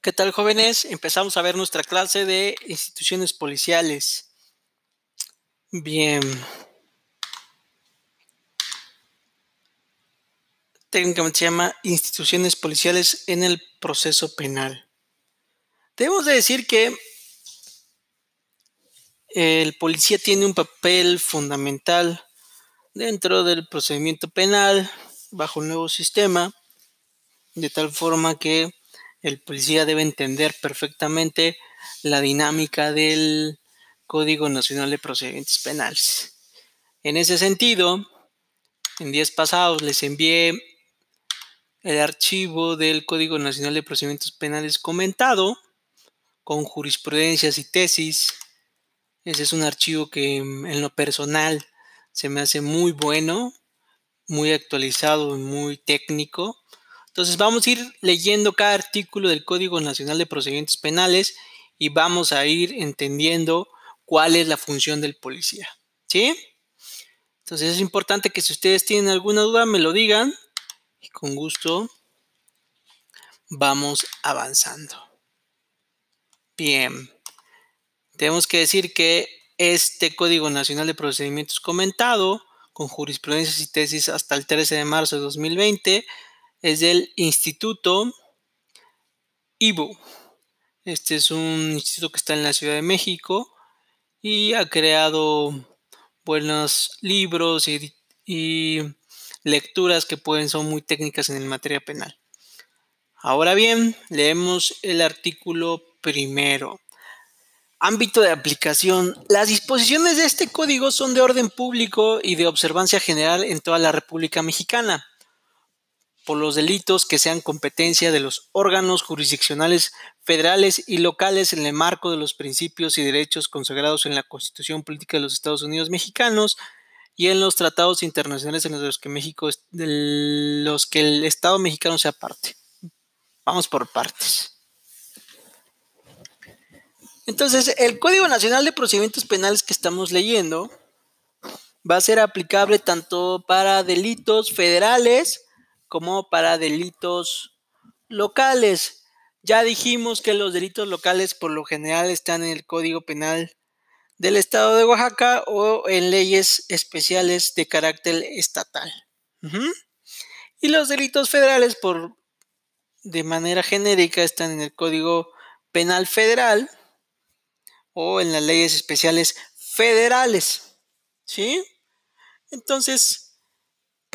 ¿Qué tal jóvenes? Empezamos a ver nuestra clase de instituciones policiales. Bien. Técnicamente se llama instituciones policiales en el proceso penal. Debemos de decir que el policía tiene un papel fundamental dentro del procedimiento penal bajo el nuevo sistema, de tal forma que el policía debe entender perfectamente la dinámica del Código Nacional de Procedimientos Penales. En ese sentido, en días pasados les envié el archivo del Código Nacional de Procedimientos Penales comentado con jurisprudencias y tesis. Ese es un archivo que mm, en lo personal se me hace muy bueno, muy actualizado y muy técnico. Entonces vamos a ir leyendo cada artículo del Código Nacional de Procedimientos Penales y vamos a ir entendiendo cuál es la función del policía. ¿Sí? Entonces es importante que si ustedes tienen alguna duda me lo digan y con gusto vamos avanzando. Bien. Tenemos que decir que este Código Nacional de Procedimientos comentado con jurisprudencias y tesis hasta el 13 de marzo de 2020 es del Instituto IBU. Este es un instituto que está en la Ciudad de México y ha creado buenos libros y, lecturas que pueden son muy técnicas en materia penal. Ahora bien, leemos el artículo primero. Ámbito de aplicación. Las disposiciones de este código son de orden público y de observancia general en toda la República Mexicana por los delitos que sean competencia de los órganos jurisdiccionales federales y locales en el marco de los principios y derechos consagrados en la Constitución Política de los Estados Unidos Mexicanos y en los tratados internacionales en los que México de los que el Estado mexicano sea parte. Vamos por partes. Entonces, el Código Nacional de Procedimientos Penales que estamos leyendo va a ser aplicable tanto para delitos federales como para delitos locales. Ya dijimos que los delitos locales por lo general están en el Código Penal del Estado de Oaxaca o en leyes especiales de carácter estatal. Y los delitos federales por de manera genérica están en el Código Penal Federal o en las leyes especiales federales. ¿Sí? Entonces,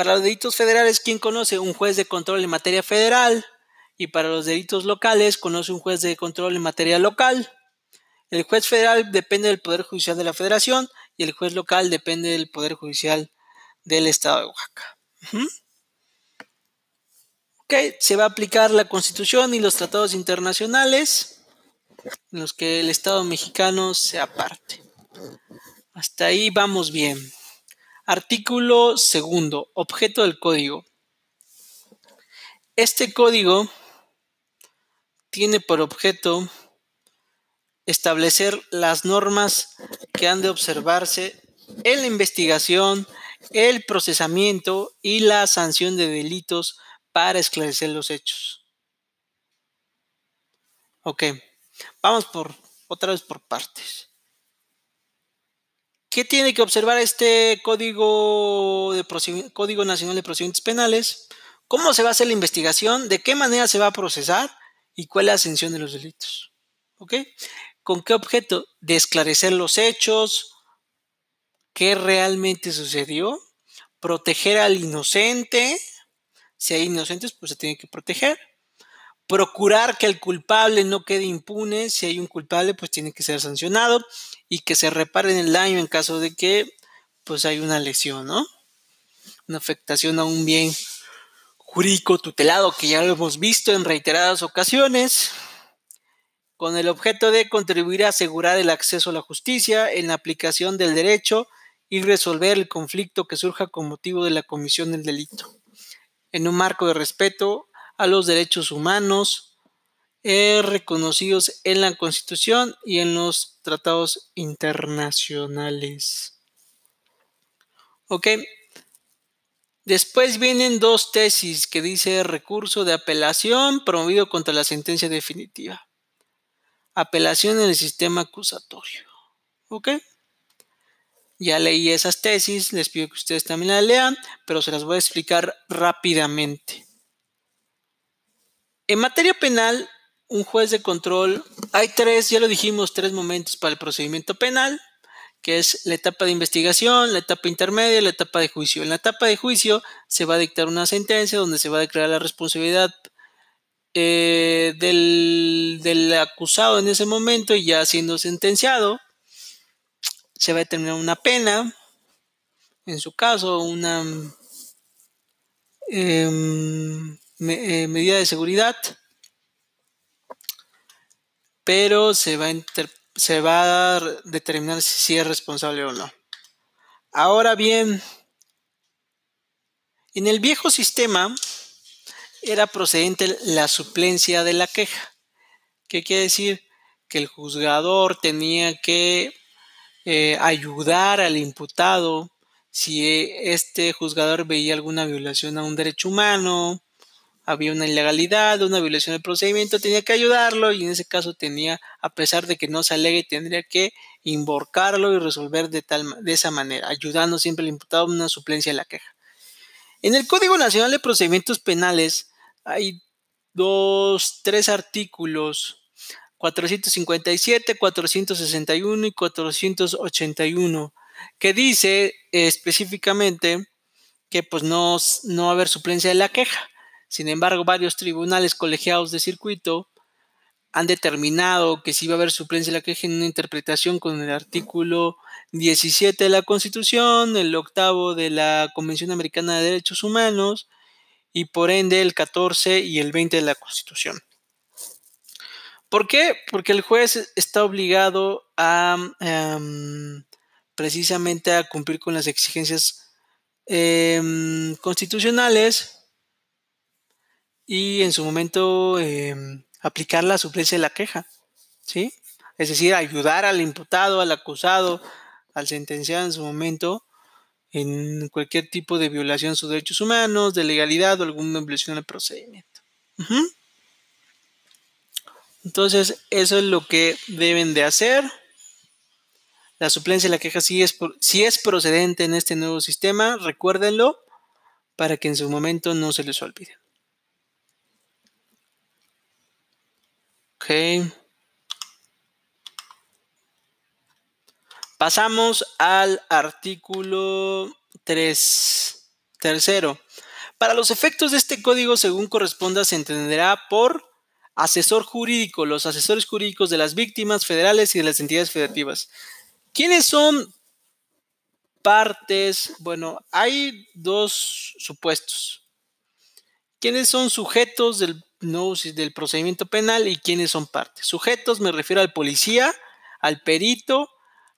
para los delitos federales, ¿quién conoce? Un juez de control en materia federal. Y para los delitos locales, conoce un juez de control en materia local. El juez federal depende del Poder Judicial de la Federación y el juez local depende del Poder Judicial del Estado de Oaxaca. Ok, se va a aplicar la Constitución y los tratados internacionales en los que el Estado mexicano sea parte. Hasta ahí vamos bien. Artículo segundo. Objeto del código. Este código tiene por objeto establecer las normas que han de observarse en la investigación, el procesamiento y la sanción de delitos para esclarecer los hechos. Ok, vamos por otra vez por partes. ¿Qué tiene que observar este código, de código Nacional de Procedimientos Penales? ¿Cómo se va a hacer la investigación? ¿De qué manera se va a procesar? ¿Y cuál es la ascensión de los delitos? ¿Ok? ¿Con qué objeto? De esclarecer los hechos, qué realmente sucedió, proteger al inocente. Si hay inocentes, pues se tiene que proteger. Procurar que el culpable no quede impune. Si hay un culpable, pues tiene que ser sancionado y que se reparen el daño en caso de que pues hay una lesión, ¿no? Una afectación a un bien jurídico tutelado que ya lo hemos visto en reiteradas ocasiones, con el objeto de contribuir a asegurar el acceso a la justicia en la aplicación del derecho y resolver el conflicto que surja con motivo de la comisión del delito, en un marco de respeto a los derechos humanos, eh, reconocidos en la Constitución y en los tratados internacionales. Ok. Después vienen dos tesis que dice recurso de apelación promovido contra la sentencia definitiva. Apelación en el sistema acusatorio. ¿Ok? Ya leí esas tesis, les pido que ustedes también las lean, pero se las voy a explicar rápidamente. En materia penal, un juez de control, hay tres, ya lo dijimos, tres momentos para el procedimiento penal, que es la etapa de investigación, la etapa intermedia y la etapa de juicio. En la etapa de juicio se va a dictar una sentencia donde se va a declarar la responsabilidad eh, del, del, acusado en ese momento y ya siendo sentenciado, se va a determinar una pena, en su caso, una eh, medida de seguridad, pero se va a determinar si es responsable o no. Ahora bien, en el viejo sistema era procedente la suplencia de la queja. ¿Qué quiere decir? Que el juzgador tenía que eh, ayudar al imputado si este juzgador veía alguna violación a un derecho humano, había una ilegalidad, una violación del procedimiento, tenía que ayudarlo y en ese caso tenía, a pesar de que no se alegue, tendría que invocarlo y resolver de, tal, de esa manera, ayudando siempre al imputado una suplencia de la queja. En el Código Nacional de Procedimientos Penales hay dos, tres artículos, 457, 461 y 481, que dice específicamente que pues no, no va a haber suplencia de la queja. Sin embargo, varios tribunales colegiados de circuito han determinado que si va a haber suplencia la queja en una interpretación con el artículo 17 de la Constitución, el octavo de la Convención Americana de Derechos Humanos y por ende el 14 y el 20 de la Constitución. ¿Por qué? Porque el juez está obligado a em, precisamente a cumplir con las exigencias em, constitucionales y en su momento em, aplicar la suplencia de la queja, ¿sí? Es decir, ayudar al imputado, al acusado, al sentenciado en su momento en cualquier tipo de violación de sus derechos humanos, de legalidad o alguna violación del procedimiento. Entonces, eso es lo que deben de hacer. La suplencia de la queja sí es, es procedente en este nuevo sistema, recuérdenlo, para que en su momento no se les olvide. Pasamos al artículo 3. Tercero. Para los efectos de este código, según corresponda, se entenderá por asesor jurídico, los asesores jurídicos de las víctimas federales y de las entidades federativas. ¿Quiénes son partes? Bueno, hay dos supuestos. ¿Quiénes son sujetos del no del procedimiento penal y quiénes son partes. Sujetos me refiero al policía, al perito,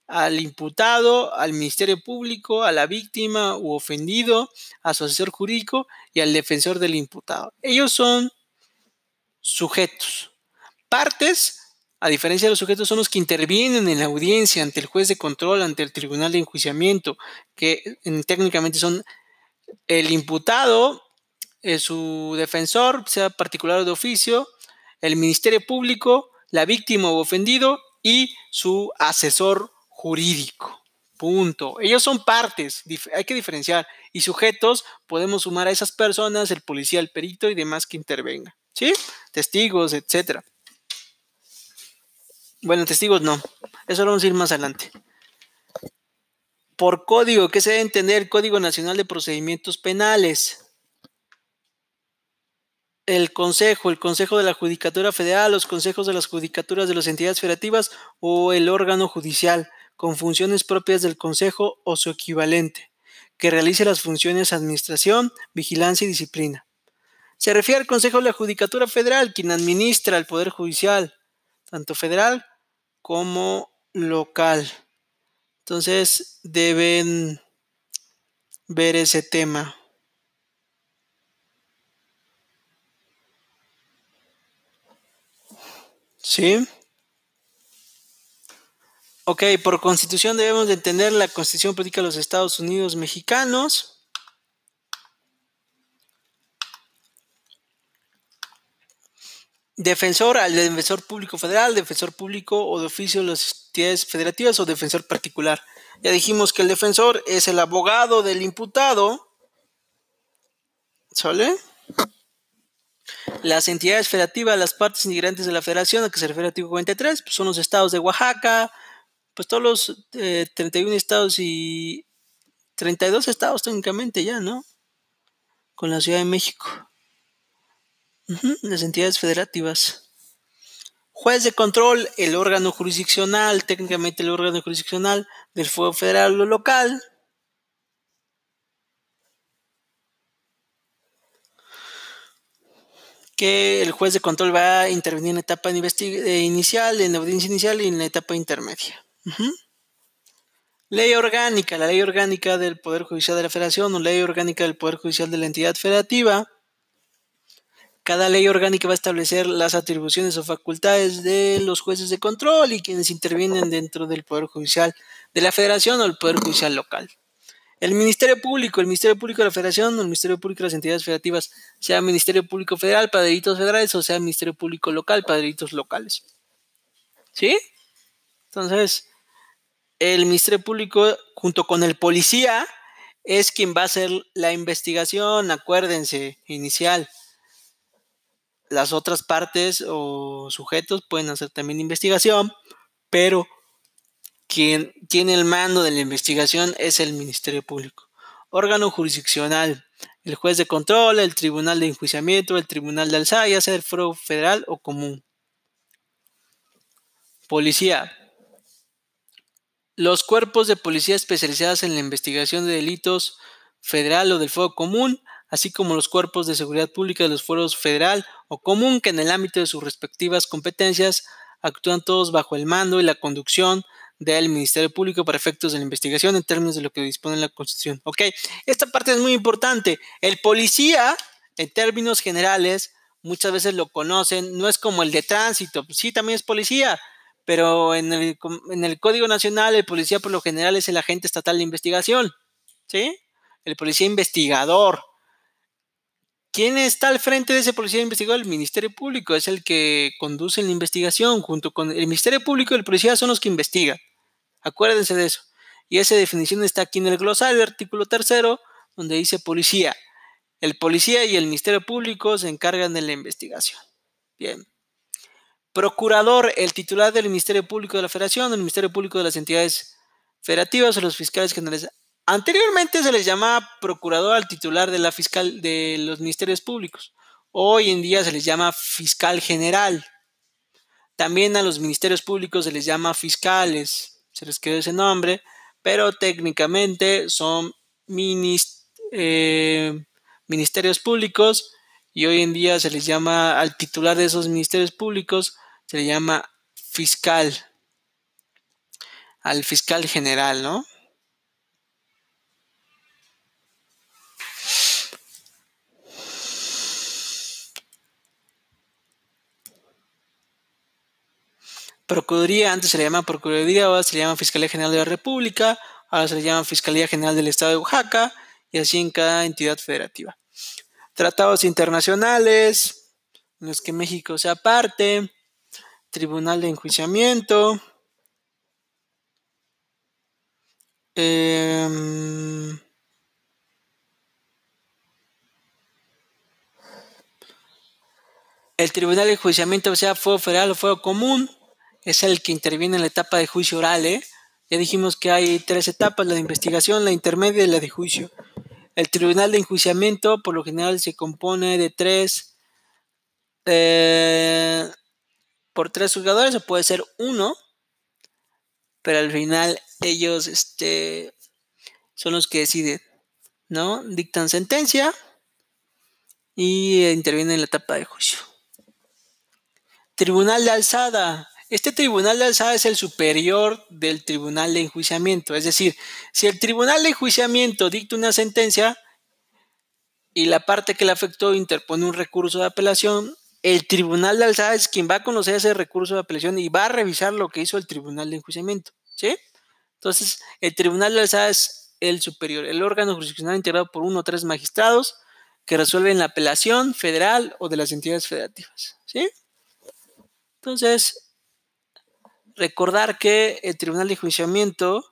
al imputado, al Ministerio Público, a la víctima u ofendido, a su asesor jurídico y al defensor del imputado. Ellos son sujetos. Partes, a diferencia de los sujetos, son los que intervienen en la audiencia ante el juez de control, ante el tribunal de enjuiciamiento, que técnicamente son el imputado, eh, su defensor, sea particular o de oficio, el Ministerio Público, la víctima o ofendido y su asesor jurídico. Punto. Ellos son partes, hay que diferenciar. Y sujetos, podemos sumar a esas personas, el policía, el perito y demás que intervenga. ¿Sí? Testigos, etc. Bueno, testigos no. Eso lo vamos a ir más adelante. Por código, ¿qué se debe entender? Código Nacional de Procedimientos Penales el Consejo, el Consejo de la Judicatura Federal, los consejos de las judicaturas de las entidades federativas o el órgano judicial, con funciones propias del Consejo o su equivalente, que realice las funciones administración, vigilancia y disciplina. Se refiere al Consejo de la Judicatura Federal, quien administra el Poder Judicial, tanto federal como local. Entonces deben ver ese tema. Sí. Ok, por constitución debemos de entender la constitución política de los Estados Unidos mexicanos. Defensor al defensor público federal, defensor público o de oficio de las entidades federativas o defensor particular. Ya dijimos que el defensor es el abogado del imputado. ¿Sale? Las entidades federativas, las partes integrantes de la federación a que se refiere el artículo 43, pues son los estados de Oaxaca, pues todos los 31 eh, estados y 32 estados técnicamente ya, ¿no? Con la Ciudad de México. las entidades federativas. Juez de control, el órgano jurisdiccional, técnicamente el órgano jurisdiccional del Fuego Federal o local. Que el juez de control va a intervenir en etapa eh, inicial, en audiencia inicial y en la etapa intermedia. Ley orgánica, la ley orgánica del Poder Judicial de la Federación o ley orgánica del Poder Judicial de la entidad federativa. Cada ley orgánica va a establecer las atribuciones o facultades de los jueces de control y quienes intervienen dentro del Poder Judicial de la Federación o el Poder Judicial local. El Ministerio Público, el Ministerio Público de la Federación el Ministerio Público de las entidades federativas, sea Ministerio Público Federal para federales o sea Ministerio Público Local para locales. ¿Sí? Entonces, el Ministerio Público, junto con el policía, es quien va a hacer la investigación, acuérdense, inicial. Las otras partes o sujetos pueden hacer también investigación, pero quien tiene el mando de la investigación es el Ministerio Público. Órgano jurisdiccional, el juez de control, el tribunal de enjuiciamiento, el tribunal de alzada, ya sea el foro federal o común. Policía. Los cuerpos de policía especializados en la investigación de delitos federal o del fuego común, así como los cuerpos de seguridad pública de los fueros federal o común que en el ámbito de sus respectivas competencias actúan todos bajo el mando y la conducción del Ministerio Público para efectos de la investigación en términos de lo que dispone la Constitución. Ok, esta parte es muy importante. El policía, en términos generales, muchas veces lo conocen, no es como el de tránsito, sí, también es policía, pero en el, en el Código Nacional el policía por lo general es el agente estatal de investigación, ¿sí? El policía investigador. ¿Quién está al frente de ese policía investigador? El Ministerio Público es el que conduce la investigación. Junto con el Ministerio Público y el policía son los que investigan. Acuérdense de eso. Y esa definición está aquí en el glosario, artículo tercero, donde dice policía. El policía y el Ministerio Público se encargan de la investigación. Bien. Procurador, el titular del Ministerio Público de la Federación, el Ministerio Público de las entidades federativas o los fiscales generales Anteriormente se les llamaba procurador al titular de la fiscal de los ministerios públicos. Hoy en día se les llama fiscal general. También a los ministerios públicos se les llama fiscales. Se les quedó ese nombre, pero técnicamente son eh, ministerios públicos y hoy en día se les llama al titular de esos ministerios públicos se le llama fiscal. Al fiscal general, ¿no? Procuraduría, antes se le llama Procuraduría, ahora se le llama Fiscalía General de la República, ahora se le llama Fiscalía General del Estado de Oaxaca, y así en cada entidad federativa. Tratados internacionales, en los que México sea parte, Tribunal de Enjuiciamiento, em, el Tribunal de Enjuiciamiento sea fuego federal o fuego común, es el que interviene en la etapa de juicio oral. ¿eh? Ya dijimos que hay tres etapas, la de investigación, la intermedia y la de juicio. El tribunal de enjuiciamiento por lo general se compone de tres, eh, por tres juzgadores o puede ser uno, pero al final ellos este, son los que deciden, ¿no? Dictan sentencia y intervienen en la etapa de juicio. Tribunal de alzada, este tribunal de alzada es el superior del tribunal de enjuiciamiento. Es decir, si el tribunal de enjuiciamiento dicta una sentencia y la parte que le afectó interpone un recurso de apelación, el tribunal de alzada es quien va a conocer ese recurso de apelación y va a revisar lo que hizo el tribunal de enjuiciamiento. ¿Sí? Entonces, el tribunal de alzada es el superior, el órgano jurisdiccional integrado por uno o tres magistrados que resuelven la apelación federal o de las entidades federativas. ¿Sí? Entonces, recordar que el tribunal de juiciamiento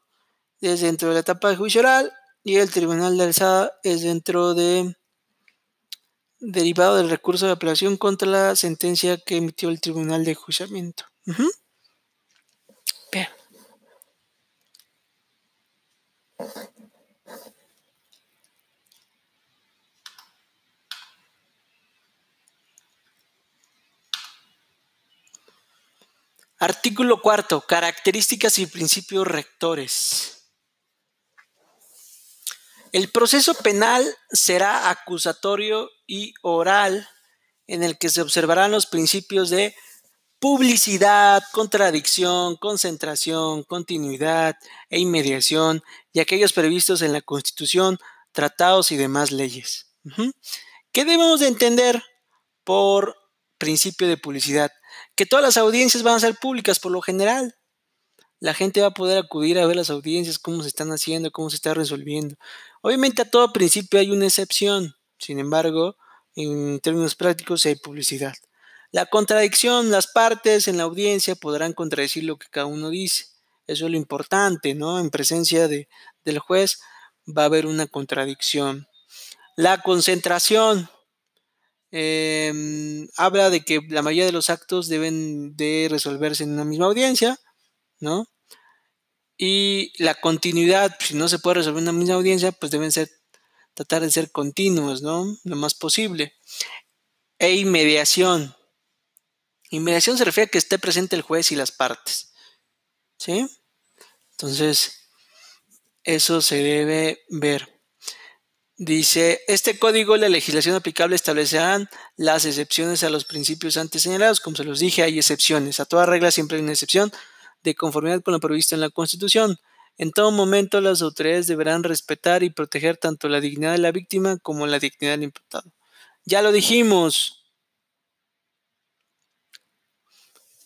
es dentro de la etapa de juicio oral y el tribunal de alzada es dentro de derivado del recurso de apelación contra la sentencia que emitió el tribunal de juiciamiento. Artículo cuarto. Características y principios rectores. El proceso penal será acusatorio y oral en el que se observarán los principios de publicidad, contradicción, concentración, continuidad e inmediación y aquellos previstos en la Constitución, tratados y demás leyes. ¿Qué debemos de entender por principio de publicidad? Que todas las audiencias van a ser públicas por lo general. La gente va a poder acudir a ver las audiencias, cómo se están haciendo, cómo se está resolviendo. Obviamente a todo principio hay una excepción, sin embargo, en términos prácticos hay publicidad. La contradicción, las partes en la audiencia podrán contradecir lo que cada uno dice. Eso es lo importante, ¿no? En presencia de, del juez va a haber una contradicción. La concentración, Em, habla de que la mayoría de los actos deben de resolverse en una misma audiencia, ¿no? Y la continuidad, si no se puede resolver en una misma audiencia, pues deben ser, tratar de ser continuos, ¿no? Lo más posible. E inmediación. Inmediación se refiere a que esté presente el juez y las partes, ¿sí? Entonces, eso se debe ver. Dice, este código y la legislación aplicable establecerán las excepciones a los principios antes señalados. Como se los dije, hay excepciones. A toda regla siempre hay una excepción de conformidad con lo previsto en la Constitución. En todo momento las autoridades deberán respetar y proteger tanto la dignidad de la víctima como la dignidad del imputado. Ya lo dijimos.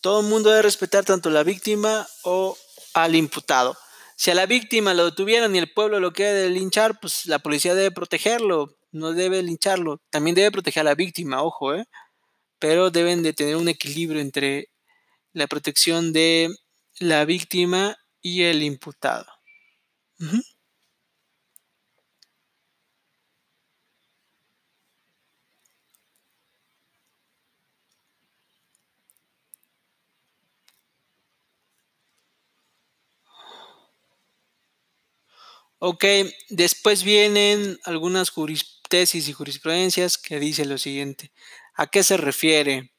Todo el mundo debe respetar tanto la víctima o al imputado. Si a la víctima lo detuvieron y el pueblo lo quiere linchar, pues la policía debe protegerlo, no debe lincharlo. También debe proteger a la víctima, ojo, ¿eh? Pero deben de tener un equilibrio entre la protección de la víctima y el imputado. Ok, después vienen algunas tesis y jurisprudencias que dice lo siguiente. ¿A qué se refiere?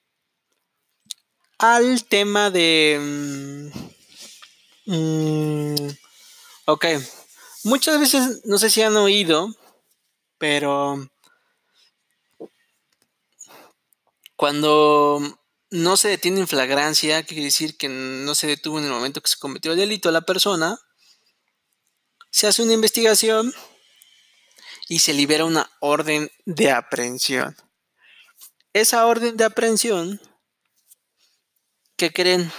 Al tema de... Mm, mm, ok, muchas veces, no sé si han oído, pero cuando no se detiene en flagrancia, quiere decir que no se detuvo en el momento que se cometió el delito a la persona, se hace una investigación y se libera una orden de aprehensión. Esa orden de aprehensión, ¿qué creen?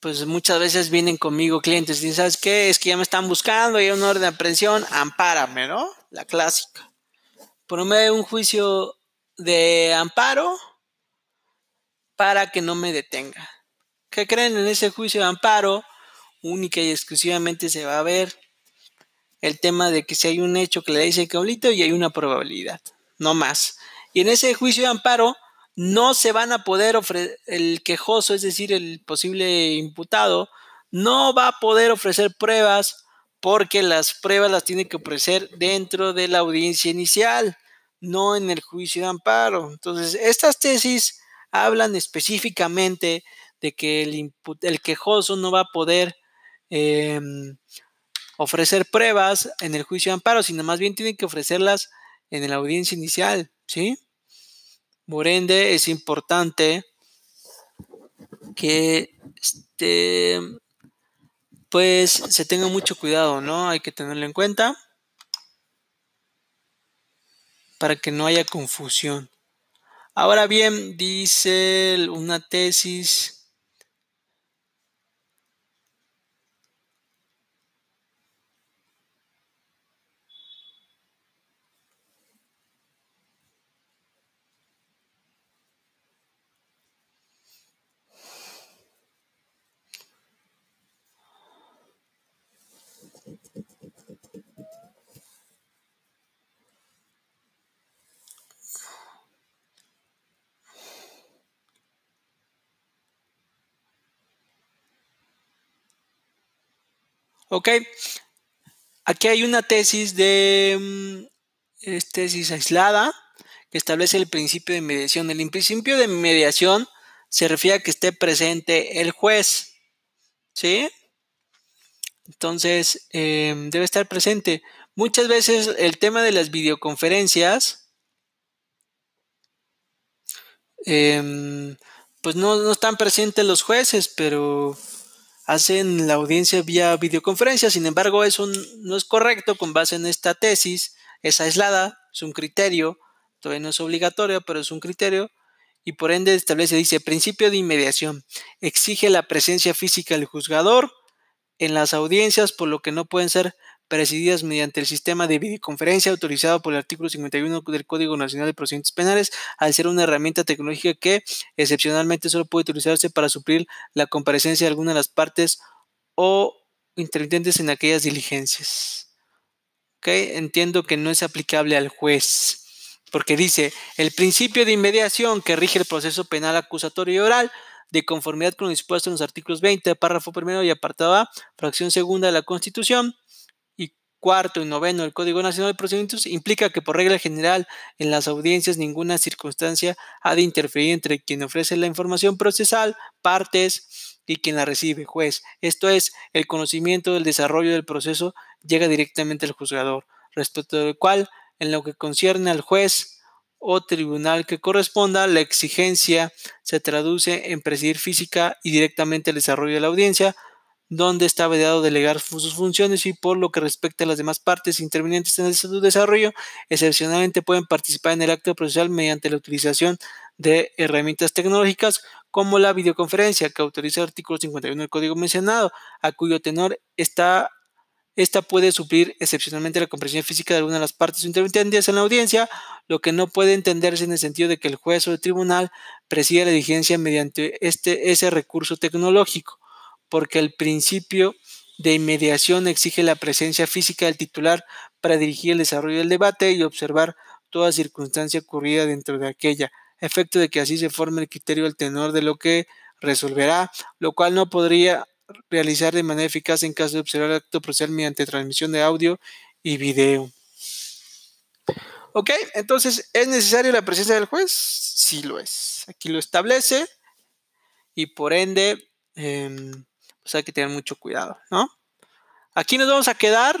Pues muchas veces vienen conmigo clientes y dicen, ¿sabes qué? Es que ya me están buscando hay una orden de aprehensión, ampárame, ¿no? La clásica. Promueve un juicio de amparo para que no me detenga. ¿Qué creen en ese juicio de amparo? Única y exclusivamente se va a ver el tema de que si hay un hecho que le dice caulito y hay una probabilidad, no más. Y en ese juicio de amparo no se van a poder ofrecer, el quejoso, es decir, el posible imputado, no va a poder ofrecer pruebas porque las pruebas las tiene que ofrecer dentro de la audiencia inicial, no en el juicio de amparo. Entonces, estas tesis hablan específicamente de que el, el quejoso no va a poder Em, ofrecer pruebas en el juicio de amparo, sino más bien tienen que ofrecerlas en la audiencia inicial, ¿sí? Por ende, es importante que este, pues se tenga mucho cuidado, ¿no? Hay que tenerlo en cuenta para que no haya confusión. Ahora bien, dice una tesis Ok, aquí hay una tesis de mm, es tesis aislada que establece el principio de mediación. El principio de mediación se refiere a que esté presente el juez, ¿sí? Entonces, em, debe estar presente. Muchas veces el tema de las videoconferencias, em, pues no, no, están presentes los jueces, pero hacen la audiencia vía videoconferencia. Sin embargo, eso no es correcto con base en esta tesis. Es aislada, es un criterio, todavía no es obligatorio, pero es un criterio. Y por ende establece, dice, principio de inmediación. Exige la presencia física del juzgador en las audiencias, por lo que no pueden ser presididas mediante el sistema de videoconferencia autorizado por el artículo 51 del Código Nacional de Procedimientos Penales, al ser una herramienta tecnológica que excepcionalmente solo puede utilizarse para suplir la comparecencia de alguna de las partes o intermitentes en aquellas diligencias. ¿Okay? Entiendo que no es aplicable al juez, porque dice, el principio de inmediación que rige el proceso penal acusatorio y oral de conformidad con lo dispuesto en los artículos 20, párrafo primero y apartado A, fracción segunda de la Constitución, cuarto y noveno del Código Nacional de Procedimientos, implica que por regla general en las audiencias ninguna circunstancia ha de interferir entre quien ofrece la información procesal, partes y quien la recibe, juez. Esto es, el conocimiento del desarrollo del proceso llega directamente al juzgador, respecto del cual, en lo que concierne al juez, o tribunal que corresponda, la exigencia se traduce en presidir física y directamente el desarrollo de la audiencia, donde está vedado delegar sus funciones y por lo que respecta a las demás partes intervinientes en el desarrollo, excepcionalmente pueden participar en el acto procesal mediante la utilización de herramientas tecnológicas como la videoconferencia que autoriza el artículo 51 del código mencionado, a cuyo tenor está esta puede suplir excepcionalmente la comprensión física de alguna de las partes intervenientes en la audiencia, lo que no puede entenderse en el sentido de que el juez o el tribunal presida la diligencia mediante este, ese recurso tecnológico, porque el principio de inmediación exige la presencia física del titular para dirigir el desarrollo del debate y observar toda circunstancia ocurrida dentro de aquella, efecto de que así se forme el criterio del tenor de lo que resolverá, lo cual no podría realizar de manera eficaz en caso de observar el acto procesal mediante transmisión de audio y video. Ok, entonces, ¿es necesaria la presencia del juez? Sí lo es. Aquí lo establece y por ende, em, pues hay que tener mucho cuidado, ¿no? Aquí nos vamos a quedar.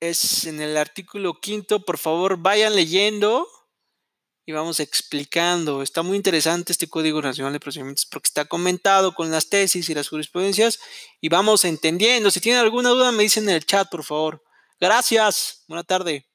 Es en el artículo quinto. Por favor, vayan leyendo y vamos explicando. Está muy interesante este Código Nacional de Procedimientos porque está comentado con las tesis y las jurisprudencias y vamos entendiendo. Si tienen alguna duda me dicen en el chat, por favor. Gracias. Buena tarde.